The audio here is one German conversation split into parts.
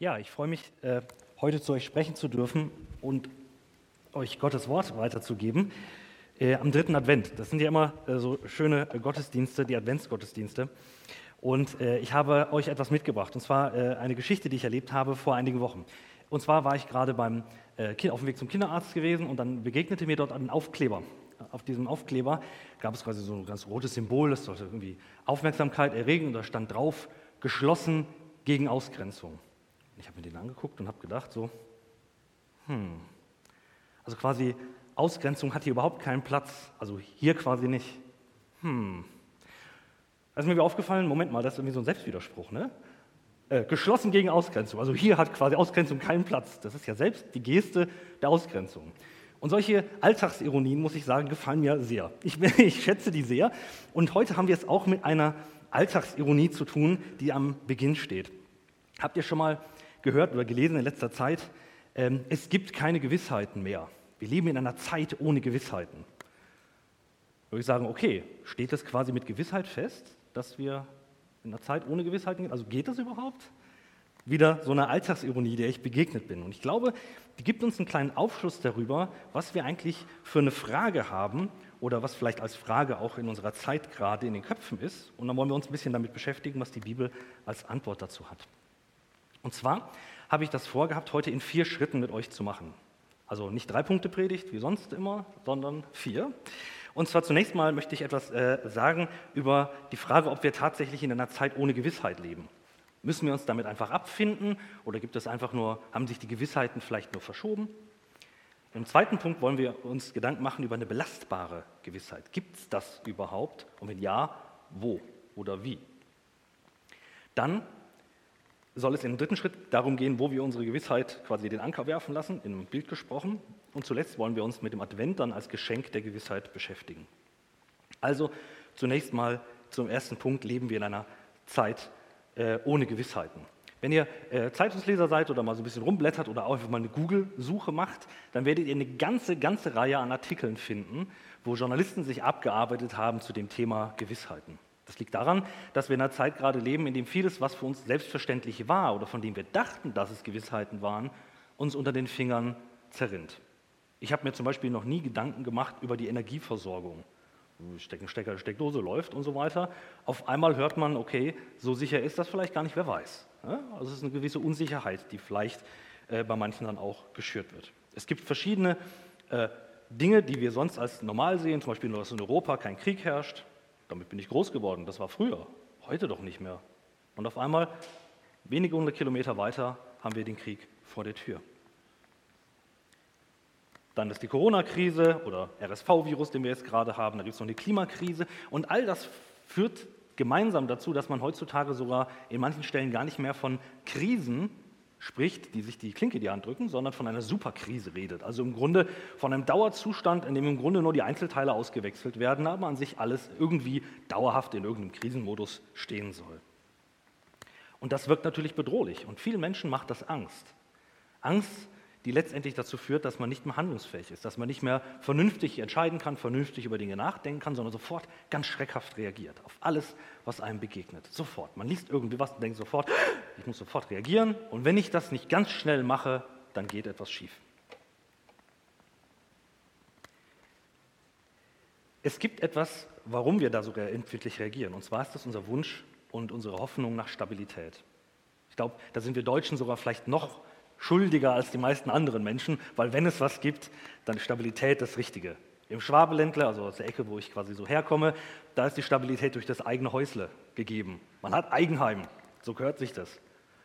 Ja, ich freue mich, äh, heute zu euch sprechen zu dürfen und euch Gottes Wort weiterzugeben äh, am dritten Advent. Das sind ja immer äh, so schöne Gottesdienste, die Adventsgottesdienste. Und ich habe euch etwas mitgebracht, und zwar eine Geschichte, die ich erlebt habe vor einigen Wochen. Und zwar war ich gerade beim, auf dem Weg zum Kinderarzt gewesen und dann begegnete mir dort ein Aufkleber. Auf diesem Aufkleber gab es quasi so ein ganz rotes Symbol, das sollte irgendwie Aufmerksamkeit erregen und da stand drauf, geschlossen gegen Ausgrenzung. Ich habe mir den angeguckt und habe gedacht, so, hm, also quasi Ausgrenzung hat hier überhaupt keinen Platz, also hier quasi nicht. Hm. Ist mir aufgefallen, Moment mal, das ist irgendwie so ein Selbstwiderspruch, ne? Äh, geschlossen gegen Ausgrenzung, also hier hat quasi Ausgrenzung keinen Platz. Das ist ja selbst die Geste der Ausgrenzung. Und solche Alltagsironien, muss ich sagen, gefallen mir sehr. Ich, ich schätze die sehr. Und heute haben wir es auch mit einer Alltagsironie zu tun, die am Beginn steht. Habt ihr schon mal gehört oder gelesen in letzter Zeit, ähm, es gibt keine Gewissheiten mehr. Wir leben in einer Zeit ohne Gewissheiten. Würde ich sagen, okay, steht das quasi mit Gewissheit fest, dass wir in einer Zeit ohne Gewissheiten gehen? Also geht das überhaupt? Wieder so eine Alltagsironie, der ich begegnet bin. Und ich glaube, die gibt uns einen kleinen Aufschluss darüber, was wir eigentlich für eine Frage haben oder was vielleicht als Frage auch in unserer Zeit gerade in den Köpfen ist. Und dann wollen wir uns ein bisschen damit beschäftigen, was die Bibel als Antwort dazu hat. Und zwar habe ich das vorgehabt, heute in vier Schritten mit euch zu machen. Also nicht drei Punkte Predigt wie sonst immer, sondern vier. Und zwar zunächst mal möchte ich etwas äh, sagen über die Frage, ob wir tatsächlich in einer Zeit ohne Gewissheit leben. Müssen wir uns damit einfach abfinden oder gibt es einfach nur, haben sich die Gewissheiten vielleicht nur verschoben? Im zweiten Punkt wollen wir uns Gedanken machen über eine belastbare Gewissheit. Gibt es das überhaupt? Und wenn ja, wo oder wie? Dann soll es im dritten Schritt darum gehen, wo wir unsere Gewissheit quasi den Anker werfen lassen, einem Bild gesprochen. Und zuletzt wollen wir uns mit dem Advent dann als Geschenk der Gewissheit beschäftigen. Also zunächst mal zum ersten Punkt, leben wir in einer Zeit äh, ohne Gewissheiten. Wenn ihr äh, Zeitungsleser seid oder mal so ein bisschen rumblättert oder auch einfach mal eine Google-Suche macht, dann werdet ihr eine ganze, ganze Reihe an Artikeln finden, wo Journalisten sich abgearbeitet haben zu dem Thema Gewissheiten. Das liegt daran, dass wir in einer Zeit gerade leben, in dem vieles, was für uns selbstverständlich war oder von dem wir dachten, dass es Gewissheiten waren, uns unter den Fingern zerrinnt. Ich habe mir zum Beispiel noch nie Gedanken gemacht über die Energieversorgung. Stecken, Stecker, Steckdose läuft und so weiter. Auf einmal hört man, okay, so sicher ist das vielleicht gar nicht, wer weiß. Also es ist eine gewisse Unsicherheit, die vielleicht äh, bei manchen dann auch geschürt wird. Es gibt verschiedene äh, Dinge, die wir sonst als normal sehen, zum Beispiel, dass in Europa kein Krieg herrscht, damit bin ich groß geworden. Das war früher, heute doch nicht mehr. Und auf einmal, wenige hundert Kilometer weiter, haben wir den Krieg vor der Tür. Dann ist die Corona-Krise oder RSV-Virus, den wir jetzt gerade haben. Da gibt es noch eine Klimakrise. Und all das führt gemeinsam dazu, dass man heutzutage sogar in manchen Stellen gar nicht mehr von Krisen spricht, die sich die Klinke in die Hand drücken, sondern von einer Superkrise redet. Also im Grunde von einem Dauerzustand, in dem im Grunde nur die Einzelteile ausgewechselt werden, aber an sich alles irgendwie dauerhaft in irgendeinem Krisenmodus stehen soll. Und das wirkt natürlich bedrohlich und vielen Menschen macht das Angst. Angst die letztendlich dazu führt, dass man nicht mehr handlungsfähig ist, dass man nicht mehr vernünftig entscheiden kann, vernünftig über Dinge nachdenken kann, sondern sofort ganz schreckhaft reagiert auf alles, was einem begegnet. Sofort. Man liest irgendwie was und denkt sofort, ich muss sofort reagieren und wenn ich das nicht ganz schnell mache, dann geht etwas schief. Es gibt etwas, warum wir da so empfindlich reagieren, und zwar ist das unser Wunsch und unsere Hoffnung nach Stabilität. Ich glaube, da sind wir Deutschen sogar vielleicht noch schuldiger als die meisten anderen Menschen, weil wenn es was gibt, dann ist Stabilität das Richtige. Im Schwabeländler, also aus der Ecke, wo ich quasi so herkomme, da ist die Stabilität durch das eigene Häusle gegeben. Man hat Eigenheim, so gehört sich das.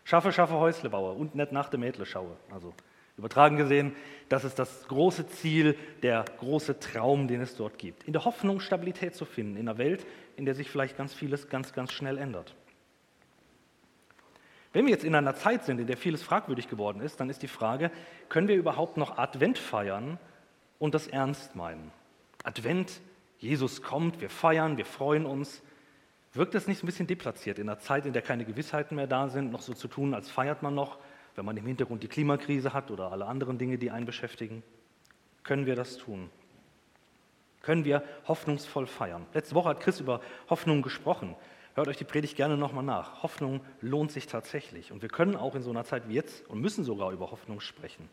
Schaffe, schaffe Häusle baue und nicht nach dem Mädle schaue. Also übertragen gesehen, das ist das große Ziel, der große Traum, den es dort gibt. In der Hoffnung, Stabilität zu finden in einer Welt, in der sich vielleicht ganz vieles ganz, ganz schnell ändert. Wenn wir jetzt in einer Zeit sind, in der vieles fragwürdig geworden ist, dann ist die Frage, können wir überhaupt noch Advent feiern und das ernst meinen? Advent, Jesus kommt, wir feiern, wir freuen uns. Wirkt das nicht ein bisschen deplatziert, in einer Zeit, in der keine Gewissheiten mehr da sind, noch so zu tun, als feiert man noch, wenn man im Hintergrund die Klimakrise hat oder alle anderen Dinge, die einen beschäftigen? Können wir das tun? Können wir hoffnungsvoll feiern? Letzte Woche hat Chris über Hoffnung gesprochen. Hört euch die Predigt gerne nochmal nach. Hoffnung lohnt sich tatsächlich. Und wir können auch in so einer Zeit wie jetzt und müssen sogar über Hoffnung sprechen.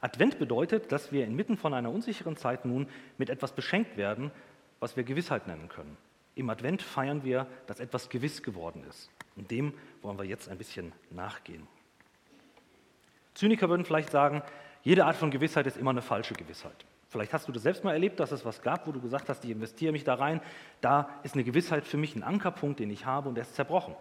Advent bedeutet, dass wir inmitten von einer unsicheren Zeit nun mit etwas beschenkt werden, was wir Gewissheit nennen können. Im Advent feiern wir, dass etwas gewiss geworden ist. Und dem wollen wir jetzt ein bisschen nachgehen. Zyniker würden vielleicht sagen, jede Art von Gewissheit ist immer eine falsche Gewissheit. Vielleicht hast du das selbst mal erlebt, dass es was gab, wo du gesagt hast, ich investiere mich da rein. Da ist eine Gewissheit für mich ein Ankerpunkt, den ich habe und der ist zerbrochen.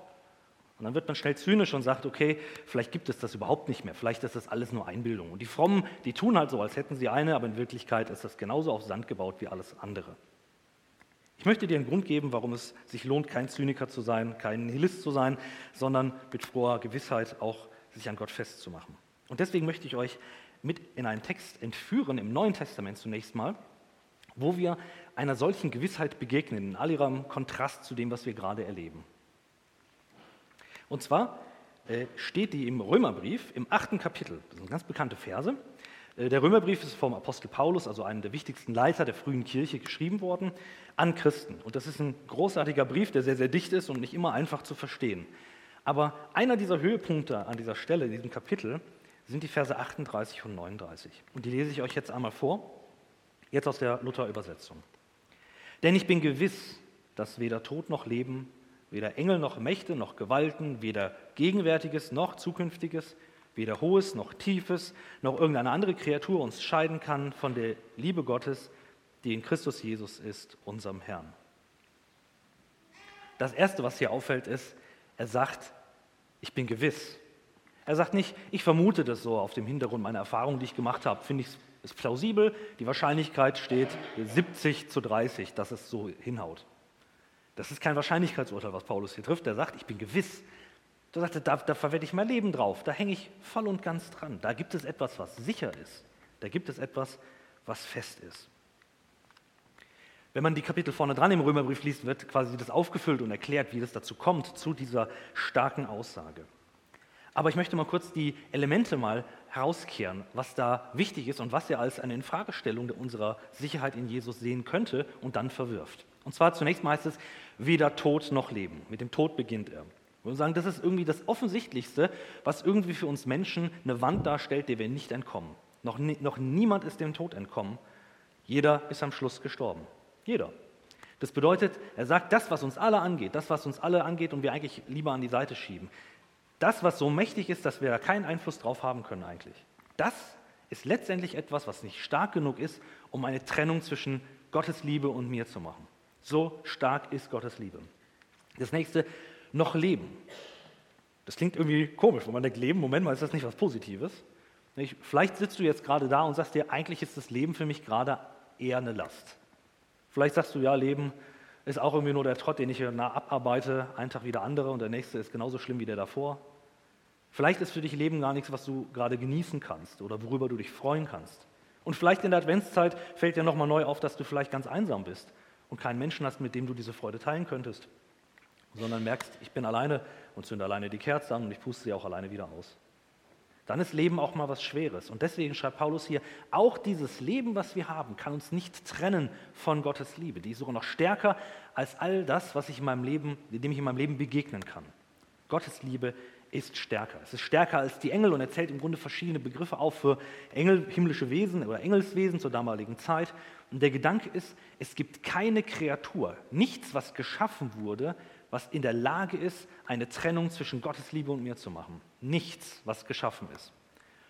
Und dann wird man schnell zynisch und sagt, okay, vielleicht gibt es das überhaupt nicht mehr. Vielleicht ist das alles nur Einbildung. Und die Frommen, die tun halt so, als hätten sie eine, aber in Wirklichkeit ist das genauso auf Sand gebaut wie alles andere. Ich möchte dir einen Grund geben, warum es sich lohnt, kein Zyniker zu sein, kein Nihilist zu sein, sondern mit froher Gewissheit auch sich an Gott festzumachen. Und deswegen möchte ich euch mit in einen Text entführen, im Neuen Testament zunächst mal, wo wir einer solchen Gewissheit begegnen, in all ihrem Kontrast zu dem, was wir gerade erleben. Und zwar äh, steht die im Römerbrief im achten Kapitel. Das sind ganz bekannte Verse. Äh, der Römerbrief ist vom Apostel Paulus, also einem der wichtigsten Leiter der frühen Kirche, geschrieben worden an Christen. Und das ist ein großartiger Brief, der sehr, sehr dicht ist und nicht immer einfach zu verstehen. Aber einer dieser Höhepunkte an dieser Stelle, in diesem Kapitel, sind die Verse 38 und 39. Und die lese ich euch jetzt einmal vor, jetzt aus der Luther-Übersetzung. Denn ich bin gewiss, dass weder Tod noch Leben, weder Engel noch Mächte noch Gewalten, weder Gegenwärtiges noch Zukünftiges, weder Hohes noch Tiefes, noch irgendeine andere Kreatur uns scheiden kann von der Liebe Gottes, die in Christus Jesus ist, unserem Herrn. Das Erste, was hier auffällt, ist, er sagt, ich bin gewiss. Er sagt nicht, ich vermute das so auf dem Hintergrund meiner Erfahrungen, die ich gemacht habe, finde ich es plausibel. Die Wahrscheinlichkeit steht 70 zu 30, dass es so hinhaut. Das ist kein Wahrscheinlichkeitsurteil, was Paulus hier trifft. Er sagt, ich bin gewiss. Er sagt, da, da verwette ich mein Leben drauf. Da hänge ich voll und ganz dran. Da gibt es etwas, was sicher ist. Da gibt es etwas, was fest ist. Wenn man die Kapitel vorne dran im Römerbrief liest, wird quasi das aufgefüllt und erklärt, wie das dazu kommt, zu dieser starken Aussage. Aber ich möchte mal kurz die Elemente mal herauskehren, was da wichtig ist und was er als eine Infragestellung unserer Sicherheit in Jesus sehen könnte und dann verwirft. Und zwar zunächst mal heißt es, weder Tod noch Leben. Mit dem Tod beginnt er. Wir sagen, das ist irgendwie das Offensichtlichste, was irgendwie für uns Menschen eine Wand darstellt, der wir nicht entkommen. Noch, noch niemand ist dem Tod entkommen. Jeder ist am Schluss gestorben. Jeder. Das bedeutet, er sagt, das, was uns alle angeht, das, was uns alle angeht und wir eigentlich lieber an die Seite schieben, das, was so mächtig ist, dass wir da keinen Einfluss drauf haben können eigentlich, das ist letztendlich etwas, was nicht stark genug ist, um eine Trennung zwischen Gottes Liebe und mir zu machen. So stark ist Gottes Liebe. Das nächste, noch Leben. Das klingt irgendwie komisch, wenn man denkt, Leben, Moment mal, ist das nicht was Positives? Vielleicht sitzt du jetzt gerade da und sagst dir, eigentlich ist das Leben für mich gerade eher eine Last. Vielleicht sagst du, ja, Leben ist auch irgendwie nur der Trott, den ich hier nah abarbeite, ein Tag wie der andere und der nächste ist genauso schlimm wie der davor. Vielleicht ist für dich Leben gar nichts, was du gerade genießen kannst oder worüber du dich freuen kannst. Und vielleicht in der Adventszeit fällt dir nochmal neu auf, dass du vielleicht ganz einsam bist und keinen Menschen hast, mit dem du diese Freude teilen könntest, sondern merkst, ich bin alleine und zünde alleine die Kerze an und ich puste sie auch alleine wieder aus. Dann ist Leben auch mal was Schweres. Und deswegen schreibt Paulus hier, auch dieses Leben, was wir haben, kann uns nicht trennen von Gottes Liebe. Die ist sogar noch stärker als all das, was ich in meinem Leben, dem ich in meinem Leben begegnen kann. Gottes Liebe ist stärker. Es ist stärker als die Engel und er zählt im Grunde verschiedene Begriffe auf für Engel, himmlische Wesen oder Engelswesen zur damaligen Zeit. Und der Gedanke ist, es gibt keine Kreatur, nichts, was geschaffen wurde, was in der Lage ist, eine Trennung zwischen Gottes Liebe und mir zu machen. Nichts, was geschaffen ist.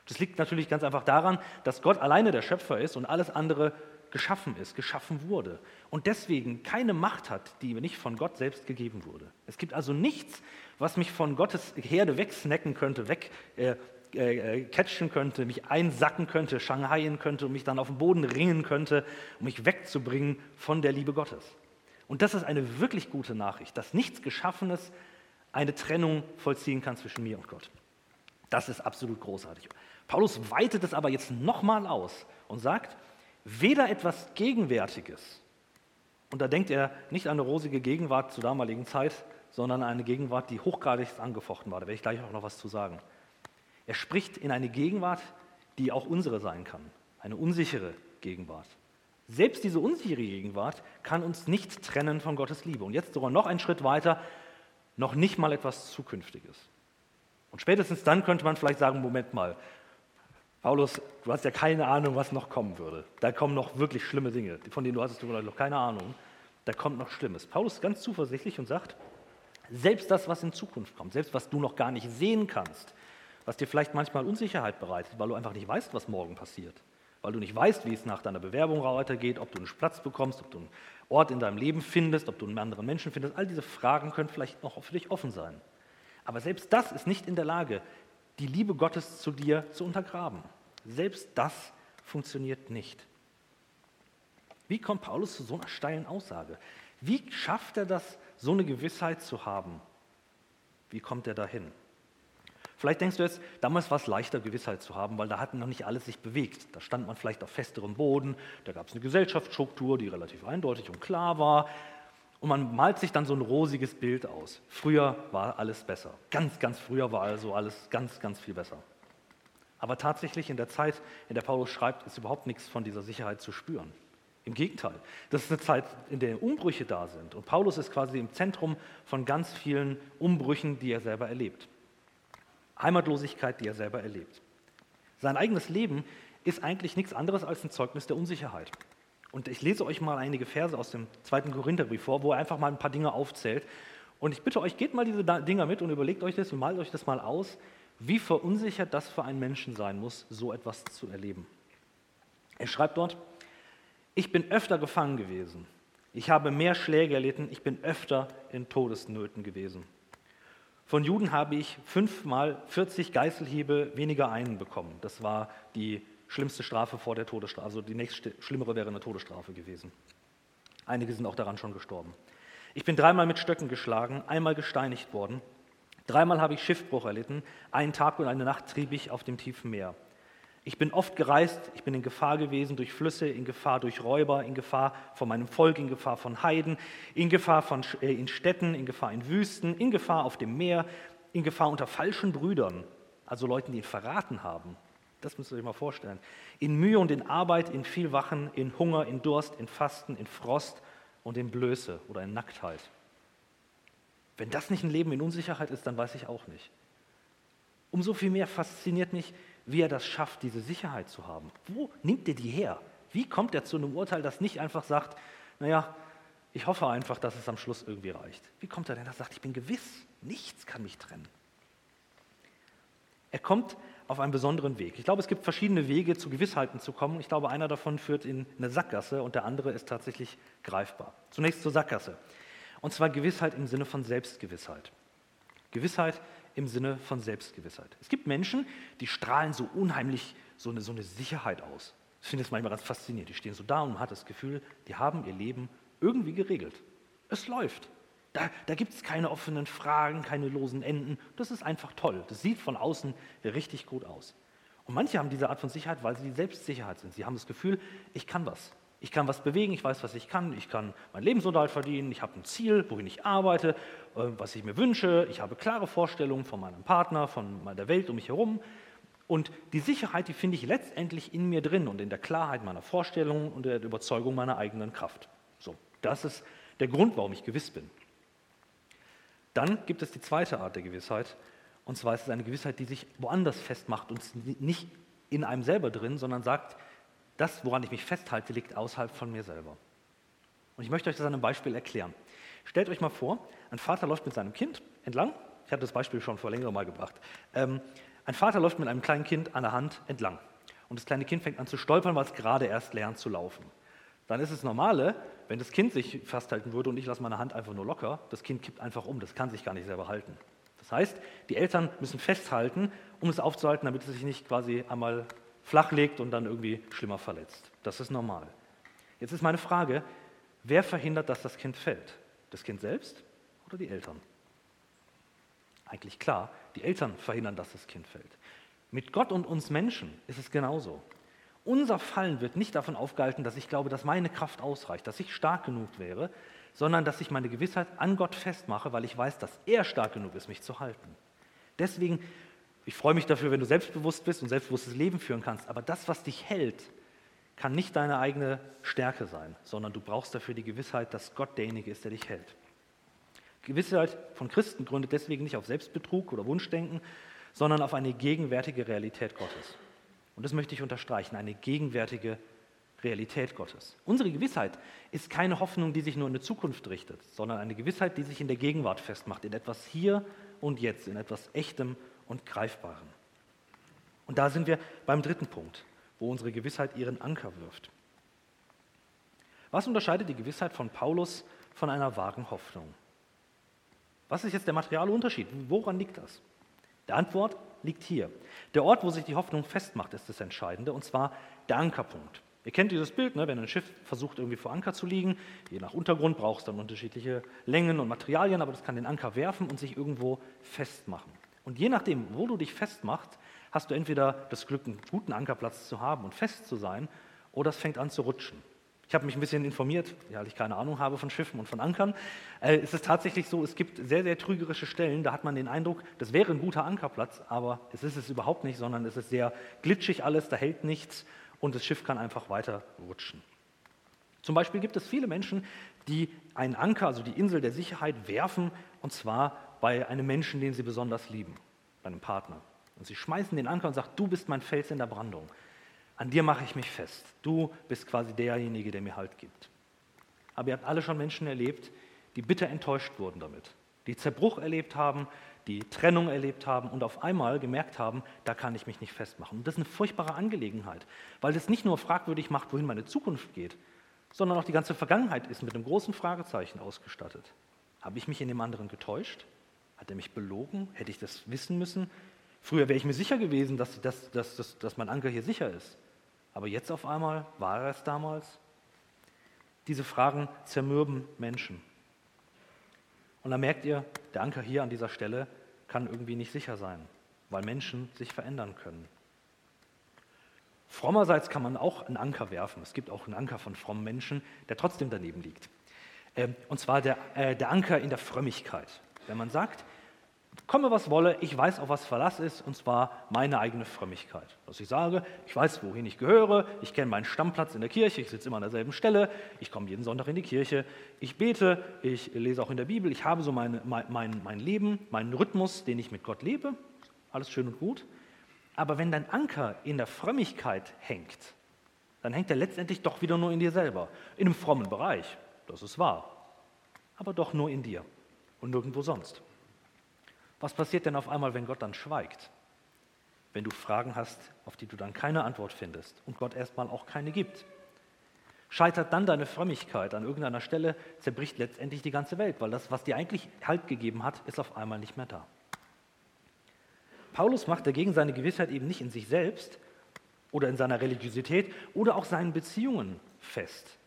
Das liegt natürlich ganz einfach daran, dass Gott alleine der Schöpfer ist und alles andere geschaffen ist, geschaffen wurde. Und deswegen keine Macht hat, die mir nicht von Gott selbst gegeben wurde. Es gibt also nichts, was mich von Gottes Herde wegsnacken könnte, wegcatchen äh, äh, könnte, mich einsacken könnte, shanghaien könnte und mich dann auf den Boden ringen könnte, um mich wegzubringen von der Liebe Gottes. Und das ist eine wirklich gute Nachricht, dass nichts Geschaffenes eine Trennung vollziehen kann zwischen mir und Gott. Das ist absolut großartig. Paulus weitet es aber jetzt nochmal aus und sagt, weder etwas Gegenwärtiges, und da denkt er nicht an eine rosige Gegenwart zur damaligen Zeit, sondern an eine Gegenwart, die hochgradig angefochten war. Da werde ich gleich auch noch was zu sagen. Er spricht in eine Gegenwart, die auch unsere sein kann, eine unsichere Gegenwart. Selbst diese unsichere Gegenwart kann uns nicht trennen von Gottes Liebe. Und jetzt sogar noch einen Schritt weiter, noch nicht mal etwas Zukünftiges. Und spätestens dann könnte man vielleicht sagen, Moment mal, Paulus, du hast ja keine Ahnung, was noch kommen würde. Da kommen noch wirklich schlimme Dinge, von denen du hattest du noch keine Ahnung. Da kommt noch Schlimmes. Paulus ist ganz zuversichtlich und sagt, selbst das, was in Zukunft kommt, selbst was du noch gar nicht sehen kannst, was dir vielleicht manchmal Unsicherheit bereitet, weil du einfach nicht weißt, was morgen passiert, weil du nicht weißt, wie es nach deiner Bewerbung weitergeht, ob du einen Platz bekommst, ob du einen Ort in deinem Leben findest, ob du einen anderen Menschen findest. All diese Fragen können vielleicht noch für dich offen sein. Aber selbst das ist nicht in der Lage, die Liebe Gottes zu dir zu untergraben. Selbst das funktioniert nicht. Wie kommt Paulus zu so einer steilen Aussage? Wie schafft er das, so eine Gewissheit zu haben? Wie kommt er dahin? Vielleicht denkst du jetzt, damals war es leichter, Gewissheit zu haben, weil da hatten noch nicht alles sich bewegt. Da stand man vielleicht auf festerem Boden, da gab es eine Gesellschaftsstruktur, die relativ eindeutig und klar war. Und man malt sich dann so ein rosiges Bild aus. Früher war alles besser. Ganz, ganz früher war also alles ganz, ganz viel besser. Aber tatsächlich in der Zeit, in der Paulus schreibt, ist überhaupt nichts von dieser Sicherheit zu spüren. Im Gegenteil, das ist eine Zeit, in der Umbrüche da sind. Und Paulus ist quasi im Zentrum von ganz vielen Umbrüchen, die er selber erlebt. Heimatlosigkeit, die er selber erlebt. Sein eigenes Leben ist eigentlich nichts anderes als ein Zeugnis der Unsicherheit. Und ich lese euch mal einige Verse aus dem zweiten Korintherbrief vor, wo er einfach mal ein paar Dinge aufzählt. Und ich bitte euch, geht mal diese Dinger mit und überlegt euch das und malt euch das mal aus, wie verunsichert das für einen Menschen sein muss, so etwas zu erleben. Er schreibt dort, ich bin öfter gefangen gewesen, ich habe mehr Schläge erlitten, ich bin öfter in Todesnöten gewesen. Von Juden habe ich fünfmal 40 Geißelhiebe weniger einen bekommen. Das war die schlimmste Strafe vor der Todesstrafe. Also die nächste schlimmere wäre eine Todesstrafe gewesen. Einige sind auch daran schon gestorben. Ich bin dreimal mit Stöcken geschlagen, einmal gesteinigt worden. Dreimal habe ich Schiffbruch erlitten. Einen Tag und eine Nacht trieb ich auf dem tiefen Meer. Ich bin oft gereist, ich bin in Gefahr gewesen durch Flüsse, in Gefahr durch Räuber, in Gefahr von meinem Volk, in Gefahr von Heiden, in Gefahr von, äh, in Städten, in Gefahr in Wüsten, in Gefahr auf dem Meer, in Gefahr unter falschen Brüdern, also Leuten, die ihn verraten haben. Das müsst ihr euch mal vorstellen. In Mühe und in Arbeit, in viel Wachen, in Hunger, in Durst, in Fasten, in Frost und in Blöße oder in Nacktheit. Wenn das nicht ein Leben in Unsicherheit ist, dann weiß ich auch nicht. Umso viel mehr fasziniert mich, wie er das schafft, diese Sicherheit zu haben. Wo nimmt er die her? Wie kommt er zu einem Urteil, das nicht einfach sagt, naja, ich hoffe einfach, dass es am Schluss irgendwie reicht. Wie kommt er denn, dass er sagt, ich bin gewiss, nichts kann mich trennen? Er kommt auf einen besonderen Weg. Ich glaube, es gibt verschiedene Wege, zu Gewissheiten zu kommen. Ich glaube, einer davon führt in eine Sackgasse und der andere ist tatsächlich greifbar. Zunächst zur Sackgasse. Und zwar Gewissheit im Sinne von Selbstgewissheit. Gewissheit im Sinne von Selbstgewissheit. Es gibt Menschen, die strahlen so unheimlich so eine, so eine Sicherheit aus. Ich finde das manchmal ganz faszinierend. Die stehen so da und man hat das Gefühl, die haben ihr Leben irgendwie geregelt. Es läuft. Da, da gibt es keine offenen Fragen, keine losen Enden. Das ist einfach toll. Das sieht von außen richtig gut aus. Und manche haben diese Art von Sicherheit, weil sie Selbstsicherheit sind. Sie haben das Gefühl, ich kann was. Ich kann was bewegen, ich weiß, was ich kann, ich kann meinen Lebensunterhalt verdienen, ich habe ein Ziel, wohin ich arbeite, äh, was ich mir wünsche, ich habe klare Vorstellungen von meinem Partner, von der Welt um mich herum. Und die Sicherheit, die finde ich letztendlich in mir drin und in der Klarheit meiner Vorstellungen und der Überzeugung meiner eigenen Kraft. So, das ist der Grund, warum ich gewiss bin. Dann gibt es die zweite Art der Gewissheit, und zwar ist es eine Gewissheit, die sich woanders festmacht und nicht in einem selber drin, sondern sagt, das, woran ich mich festhalte, liegt außerhalb von mir selber. Und ich möchte euch das an einem Beispiel erklären. Stellt euch mal vor, ein Vater läuft mit seinem Kind entlang. Ich habe das Beispiel schon vor längerem mal gebracht. Ähm, ein Vater läuft mit einem kleinen Kind an der Hand entlang. Und das kleine Kind fängt an zu stolpern, weil es gerade erst lernt zu laufen. Dann ist es normale, wenn das Kind sich festhalten würde und ich lasse meine Hand einfach nur locker, das Kind kippt einfach um, das kann sich gar nicht selber halten. Das heißt, die Eltern müssen festhalten, um es aufzuhalten, damit es sich nicht quasi einmal flach legt und dann irgendwie schlimmer verletzt. Das ist normal. Jetzt ist meine Frage, wer verhindert, dass das Kind fällt? Das Kind selbst oder die Eltern? Eigentlich klar, die Eltern verhindern, dass das Kind fällt. Mit Gott und uns Menschen ist es genauso. Unser Fallen wird nicht davon aufgehalten, dass ich glaube, dass meine Kraft ausreicht, dass ich stark genug wäre, sondern dass ich meine Gewissheit an Gott festmache, weil ich weiß, dass er stark genug ist, mich zu halten. Deswegen ich freue mich dafür, wenn du selbstbewusst bist und selbstbewusstes Leben führen kannst. Aber das, was dich hält, kann nicht deine eigene Stärke sein, sondern du brauchst dafür die Gewissheit, dass Gott derjenige ist, der dich hält. Gewissheit von Christen gründet deswegen nicht auf Selbstbetrug oder Wunschdenken, sondern auf eine gegenwärtige Realität Gottes. Und das möchte ich unterstreichen, eine gegenwärtige Realität Gottes. Unsere Gewissheit ist keine Hoffnung, die sich nur in die Zukunft richtet, sondern eine Gewissheit, die sich in der Gegenwart festmacht, in etwas hier und jetzt, in etwas Echtem und Greifbarem. Und da sind wir beim dritten Punkt, wo unsere Gewissheit ihren Anker wirft. Was unterscheidet die Gewissheit von Paulus von einer wahren Hoffnung? Was ist jetzt der materiale Unterschied? Woran liegt das? Die Antwort liegt hier. Der Ort, wo sich die Hoffnung festmacht, ist das Entscheidende, und zwar der Ankerpunkt. Ihr kennt dieses Bild, ne? wenn ein Schiff versucht, irgendwie vor Anker zu liegen. Je nach Untergrund braucht es dann unterschiedliche Längen und Materialien, aber das kann den Anker werfen und sich irgendwo festmachen. Und je nachdem, wo du dich festmachst, hast du entweder das Glück, einen guten Ankerplatz zu haben und fest zu sein, oder es fängt an zu rutschen. Ich habe mich ein bisschen informiert, weil ich keine Ahnung habe von Schiffen und von Ankern. Äh, es ist tatsächlich so, es gibt sehr, sehr trügerische Stellen, da hat man den Eindruck, das wäre ein guter Ankerplatz, aber es ist es überhaupt nicht, sondern es ist sehr glitschig alles, da hält nichts und das Schiff kann einfach weiter rutschen. Zum Beispiel gibt es viele Menschen, die einen Anker, also die Insel der Sicherheit, werfen, und zwar bei einem Menschen, den sie besonders lieben, bei einem Partner. Und sie schmeißen den Anker und sagen, du bist mein Fels in der Brandung an dir mache ich mich fest. Du bist quasi derjenige, der mir Halt gibt. Aber ihr habt alle schon Menschen erlebt, die bitter enttäuscht wurden damit, die Zerbruch erlebt haben, die Trennung erlebt haben und auf einmal gemerkt haben, da kann ich mich nicht festmachen. Und das ist eine furchtbare Angelegenheit, weil das nicht nur fragwürdig macht, wohin meine Zukunft geht, sondern auch die ganze Vergangenheit ist mit einem großen Fragezeichen ausgestattet. Habe ich mich in dem anderen getäuscht? Hat er mich belogen? Hätte ich das wissen müssen? Früher wäre ich mir sicher gewesen, dass, dass, dass, dass mein Anker hier sicher ist. Aber jetzt auf einmal, war er es damals? Diese Fragen zermürben Menschen. Und dann merkt ihr, der Anker hier an dieser Stelle kann irgendwie nicht sicher sein, weil Menschen sich verändern können. Frommerseits kann man auch einen Anker werfen. Es gibt auch einen Anker von frommen Menschen, der trotzdem daneben liegt. Ähm, und zwar der, äh, der Anker in der Frömmigkeit. Wenn man sagt, komme was wolle, ich weiß, auf was Verlass ist, und zwar meine eigene Frömmigkeit. Dass ich sage, ich weiß, wohin ich gehöre, ich kenne meinen Stammplatz in der Kirche, ich sitze immer an derselben Stelle, ich komme jeden Sonntag in die Kirche, ich bete, ich lese auch in der Bibel, ich habe so meine, mein, mein Leben, meinen Rhythmus, den ich mit Gott lebe, alles schön und gut. Aber wenn dein Anker in der Frömmigkeit hängt, dann hängt er letztendlich doch wieder nur in dir selber, in einem frommen Bereich, das ist wahr, aber doch nur in dir und nirgendwo sonst. Was passiert denn auf einmal, wenn Gott dann schweigt? Wenn du Fragen hast, auf die du dann keine Antwort findest und Gott erstmal auch keine gibt. Scheitert dann deine Frömmigkeit an irgendeiner Stelle, zerbricht letztendlich die ganze Welt, weil das, was dir eigentlich Halt gegeben hat, ist auf einmal nicht mehr da. Paulus macht dagegen seine Gewissheit eben nicht in sich selbst oder in seiner Religiosität oder auch seinen Beziehungen fest,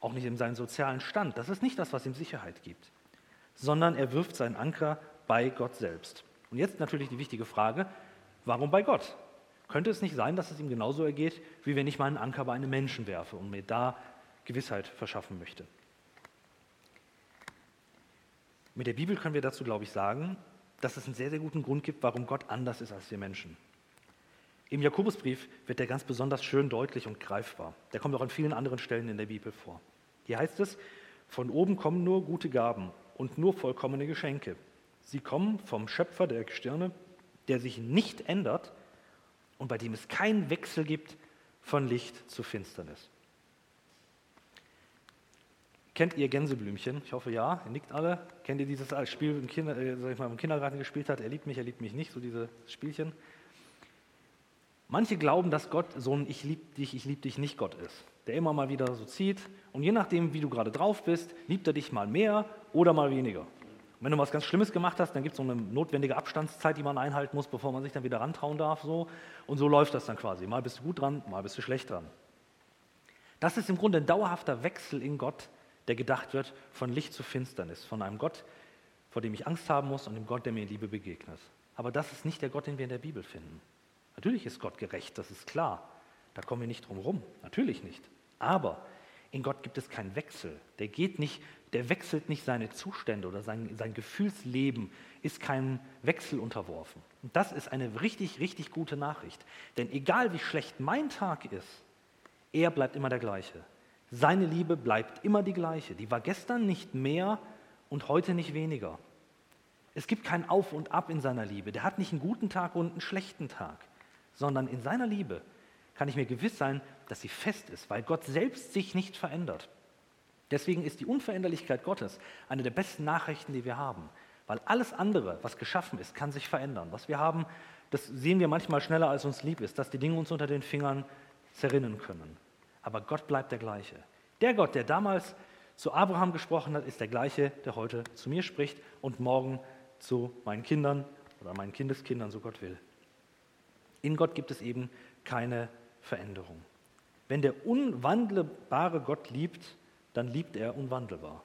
auch nicht in seinem sozialen Stand. Das ist nicht das, was ihm Sicherheit gibt, sondern er wirft seinen Anker bei Gott selbst. Und jetzt natürlich die wichtige Frage, warum bei Gott? Könnte es nicht sein, dass es ihm genauso ergeht, wie wenn ich meinen Anker bei einem Menschen werfe und mir da Gewissheit verschaffen möchte? Mit der Bibel können wir dazu, glaube ich, sagen, dass es einen sehr, sehr guten Grund gibt, warum Gott anders ist als wir Menschen. Im Jakobusbrief wird der ganz besonders schön deutlich und greifbar. Der kommt auch an vielen anderen Stellen in der Bibel vor. Hier heißt es, von oben kommen nur gute Gaben und nur vollkommene Geschenke. Sie kommen vom Schöpfer der Gestirne, der sich nicht ändert und bei dem es keinen Wechsel gibt von Licht zu Finsternis. Kennt ihr Gänseblümchen? Ich hoffe ja, ihr nickt alle. Kennt ihr dieses Spiel, im, Kinder, äh, ich mal, im Kindergarten gespielt hat? Er liebt mich, er liebt mich nicht, so diese Spielchen. Manche glauben, dass Gott so ein Ich lieb dich, ich lieb dich nicht Gott ist, der immer mal wieder so zieht. Und je nachdem, wie du gerade drauf bist, liebt er dich mal mehr oder mal weniger wenn du was ganz Schlimmes gemacht hast, dann gibt es so eine notwendige Abstandszeit, die man einhalten muss, bevor man sich dann wieder rantrauen darf. So. Und so läuft das dann quasi. Mal bist du gut dran, mal bist du schlecht dran. Das ist im Grunde ein dauerhafter Wechsel in Gott, der gedacht wird von Licht zu Finsternis, von einem Gott, vor dem ich Angst haben muss und dem Gott, der mir in Liebe begegnet. Aber das ist nicht der Gott, den wir in der Bibel finden. Natürlich ist Gott gerecht, das ist klar. Da kommen wir nicht drum rum. Natürlich nicht. Aber in Gott gibt es keinen Wechsel. Der geht nicht der wechselt nicht seine Zustände oder sein, sein Gefühlsleben ist keinem Wechsel unterworfen. Und das ist eine richtig, richtig gute Nachricht. Denn egal wie schlecht mein Tag ist, Er bleibt immer der gleiche. Seine Liebe bleibt immer die gleiche. Die war gestern nicht mehr und heute nicht weniger. Es gibt kein Auf und Ab in seiner Liebe. Der hat nicht einen guten Tag und einen schlechten Tag, sondern in seiner Liebe kann ich mir gewiss sein, dass sie fest ist, weil Gott selbst sich nicht verändert. Deswegen ist die Unveränderlichkeit Gottes eine der besten Nachrichten, die wir haben. Weil alles andere, was geschaffen ist, kann sich verändern. Was wir haben, das sehen wir manchmal schneller, als uns lieb ist, dass die Dinge uns unter den Fingern zerrinnen können. Aber Gott bleibt der gleiche. Der Gott, der damals zu Abraham gesprochen hat, ist der gleiche, der heute zu mir spricht und morgen zu meinen Kindern oder meinen Kindeskindern, so Gott will. In Gott gibt es eben keine Veränderung. Wenn der unwandelbare Gott liebt, dann liebt er unwandelbar.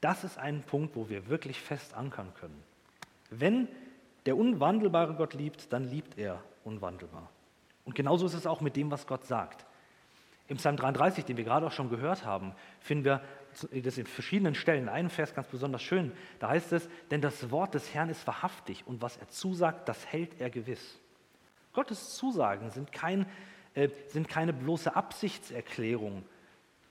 Das ist ein Punkt, wo wir wirklich fest ankern können. Wenn der unwandelbare Gott liebt, dann liebt er unwandelbar. Und genauso ist es auch mit dem, was Gott sagt. Im Psalm 33, den wir gerade auch schon gehört haben, finden wir das in verschiedenen Stellen. Einen Vers ganz besonders schön. Da heißt es, denn das Wort des Herrn ist wahrhaftig und was er zusagt, das hält er gewiss. Gottes Zusagen sind, kein, äh, sind keine bloße Absichtserklärung,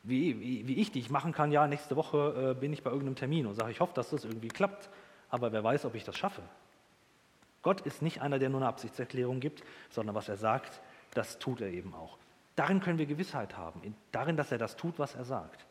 wie, wie, wie, ich, die ich machen kann, ja, nächste Woche äh, bin ich bei irgendeinem Termin und sage, ich hoffe, dass das irgendwie klappt, aber wer weiß, ob ich das schaffe. Gott ist nicht einer, der nur eine Absichtserklärung gibt, sondern was er sagt, das tut er eben auch. Darin können wir Gewissheit haben, darin, dass er das tut, was er sagt.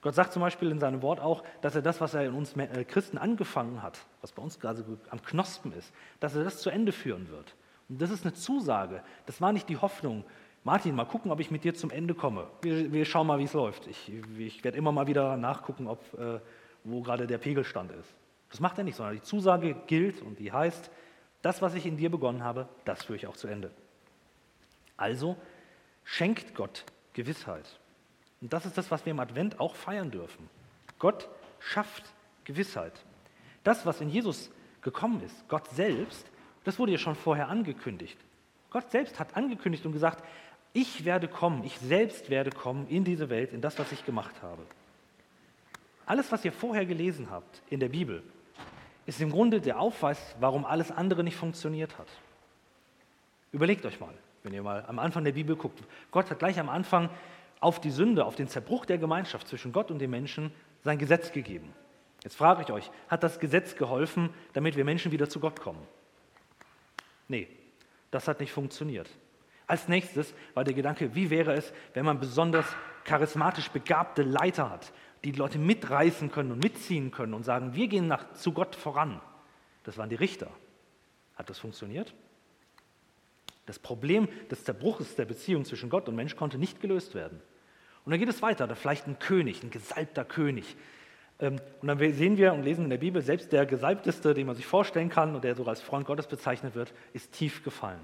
Gott sagt zum Beispiel in seinem Wort auch, dass er das, was er in uns äh, Christen angefangen hat, was bei uns gerade am Knospen ist, dass er das zu Ende führen wird. Und das ist eine Zusage. Das war nicht die Hoffnung, Martin, mal gucken, ob ich mit dir zum Ende komme. Wir, wir schauen mal, wie es läuft. Ich, ich werde immer mal wieder nachgucken, ob, äh, wo gerade der Pegelstand ist. Das macht er nicht, sondern die Zusage gilt und die heißt, das, was ich in dir begonnen habe, das führe ich auch zu Ende. Also schenkt Gott Gewissheit. Und das ist das, was wir im Advent auch feiern dürfen. Gott schafft Gewissheit. Das, was in Jesus gekommen ist, Gott selbst, das wurde ja schon vorher angekündigt. Gott selbst hat angekündigt und gesagt, ich werde kommen, ich selbst werde kommen in diese Welt, in das, was ich gemacht habe. Alles, was ihr vorher gelesen habt in der Bibel, ist im Grunde der Aufweis, warum alles andere nicht funktioniert hat. Überlegt euch mal, wenn ihr mal am Anfang der Bibel guckt. Gott hat gleich am Anfang auf die Sünde, auf den Zerbruch der Gemeinschaft zwischen Gott und den Menschen sein Gesetz gegeben. Jetzt frage ich euch, hat das Gesetz geholfen, damit wir Menschen wieder zu Gott kommen? Nee, das hat nicht funktioniert. Als nächstes war der Gedanke, wie wäre es, wenn man besonders charismatisch begabte Leiter hat, die Leute mitreißen können und mitziehen können und sagen, wir gehen nach, zu Gott voran. Das waren die Richter. Hat das funktioniert? Das Problem des Zerbruches der Beziehung zwischen Gott und Mensch konnte nicht gelöst werden. Und dann geht es weiter, da vielleicht ein König, ein gesalbter König. Ähm, und dann sehen wir und lesen in der Bibel, selbst der Gesalbteste, den man sich vorstellen kann und der sogar als Freund Gottes bezeichnet wird, ist tief gefallen.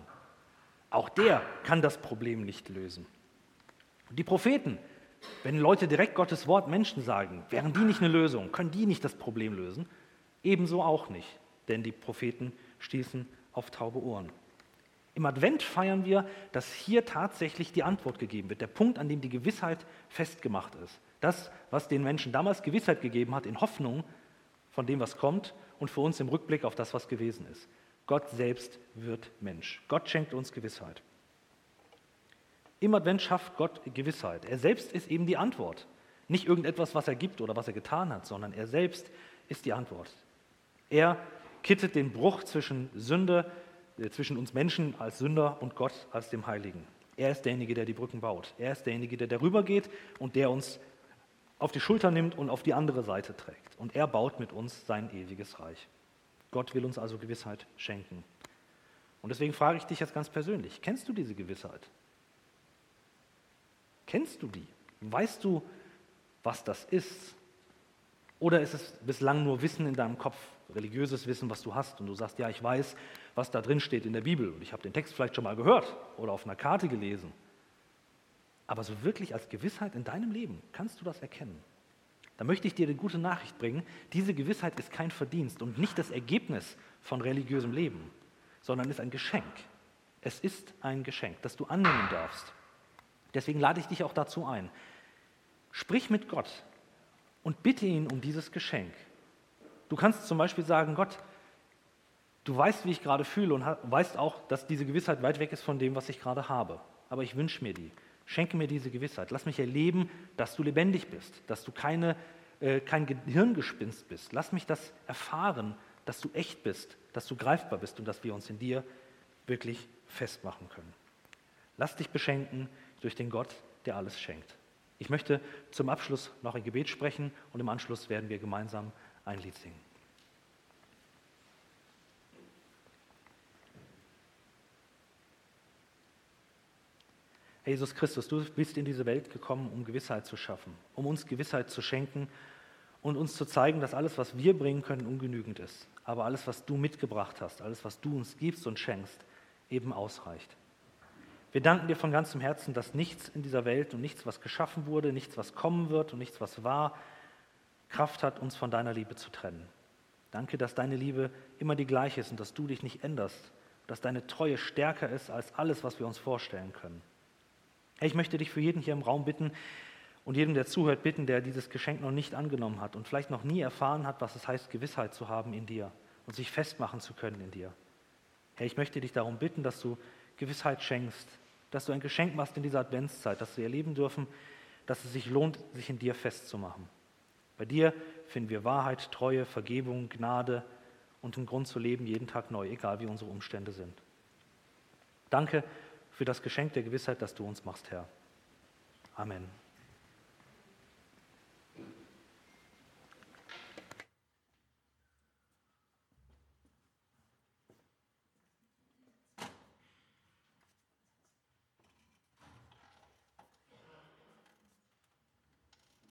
Auch der kann das Problem nicht lösen. Und die Propheten, wenn Leute direkt Gottes Wort Menschen sagen, wären die nicht eine Lösung, können die nicht das Problem lösen? Ebenso auch nicht, denn die Propheten stießen auf taube Ohren. Im Advent feiern wir, dass hier tatsächlich die Antwort gegeben wird, der Punkt, an dem die Gewissheit festgemacht ist. Das, was den Menschen damals Gewissheit gegeben hat, in Hoffnung von dem, was kommt und für uns im Rückblick auf das, was gewesen ist. Gott selbst wird Mensch. Gott schenkt uns Gewissheit. Im Advent schafft Gott Gewissheit. Er selbst ist eben die Antwort. Nicht irgendetwas, was er gibt oder was er getan hat, sondern er selbst ist die Antwort. Er kittet den Bruch zwischen Sünde, äh, zwischen uns Menschen als Sünder und Gott als dem Heiligen. Er ist derjenige, der die Brücken baut. Er ist derjenige, der darüber geht und der uns auf die Schulter nimmt und auf die andere Seite trägt. Und er baut mit uns sein ewiges Reich. Gott will uns also Gewissheit schenken. Und deswegen frage ich dich jetzt ganz persönlich, kennst du diese Gewissheit? Kennst du die? Weißt du, was das ist? Oder ist es bislang nur Wissen in deinem Kopf, religiöses Wissen, was du hast und du sagst, ja, ich weiß, was da drin steht in der Bibel und ich habe den Text vielleicht schon mal gehört oder auf einer Karte gelesen. Aber so wirklich als Gewissheit in deinem Leben kannst du das erkennen. Da möchte ich dir die gute Nachricht bringen, diese Gewissheit ist kein Verdienst und nicht das Ergebnis von religiösem Leben, sondern ist ein Geschenk. Es ist ein Geschenk, das du annehmen darfst. Deswegen lade ich dich auch dazu ein. Sprich mit Gott und bitte ihn um dieses Geschenk. Du kannst zum Beispiel sagen, Gott, du weißt, wie ich gerade fühle und weißt auch, dass diese Gewissheit weit weg ist von dem, was ich gerade habe. Aber ich wünsche mir die. Schenke mir diese Gewissheit. Lass mich erleben, dass du lebendig bist, dass du keine, äh, kein Gehirngespinst bist. Lass mich das erfahren, dass du echt bist, dass du greifbar bist und dass wir uns in dir wirklich festmachen können. Lass dich beschenken durch den Gott, der alles schenkt. Ich möchte zum Abschluss noch ein Gebet sprechen und im Anschluss werden wir gemeinsam ein Lied singen. Jesus Christus, du bist in diese Welt gekommen, um Gewissheit zu schaffen, um uns Gewissheit zu schenken und uns zu zeigen, dass alles, was wir bringen können, ungenügend ist. Aber alles, was du mitgebracht hast, alles, was du uns gibst und schenkst, eben ausreicht. Wir danken dir von ganzem Herzen, dass nichts in dieser Welt und nichts, was geschaffen wurde, nichts, was kommen wird und nichts, was war, Kraft hat, uns von deiner Liebe zu trennen. Danke, dass deine Liebe immer die gleiche ist und dass du dich nicht änderst, dass deine Treue stärker ist als alles, was wir uns vorstellen können. Ich möchte dich für jeden hier im Raum bitten und jedem, der zuhört, bitten, der dieses Geschenk noch nicht angenommen hat und vielleicht noch nie erfahren hat, was es heißt, Gewissheit zu haben in dir und sich festmachen zu können in dir. Herr, ich möchte dich darum bitten, dass du Gewissheit schenkst, dass du ein Geschenk machst in dieser Adventszeit, dass wir erleben dürfen, dass es sich lohnt, sich in dir festzumachen. Bei dir finden wir Wahrheit, Treue, Vergebung, Gnade und einen Grund zu leben jeden Tag neu, egal wie unsere Umstände sind. Danke für das Geschenk der Gewissheit, das du uns machst, Herr. Amen.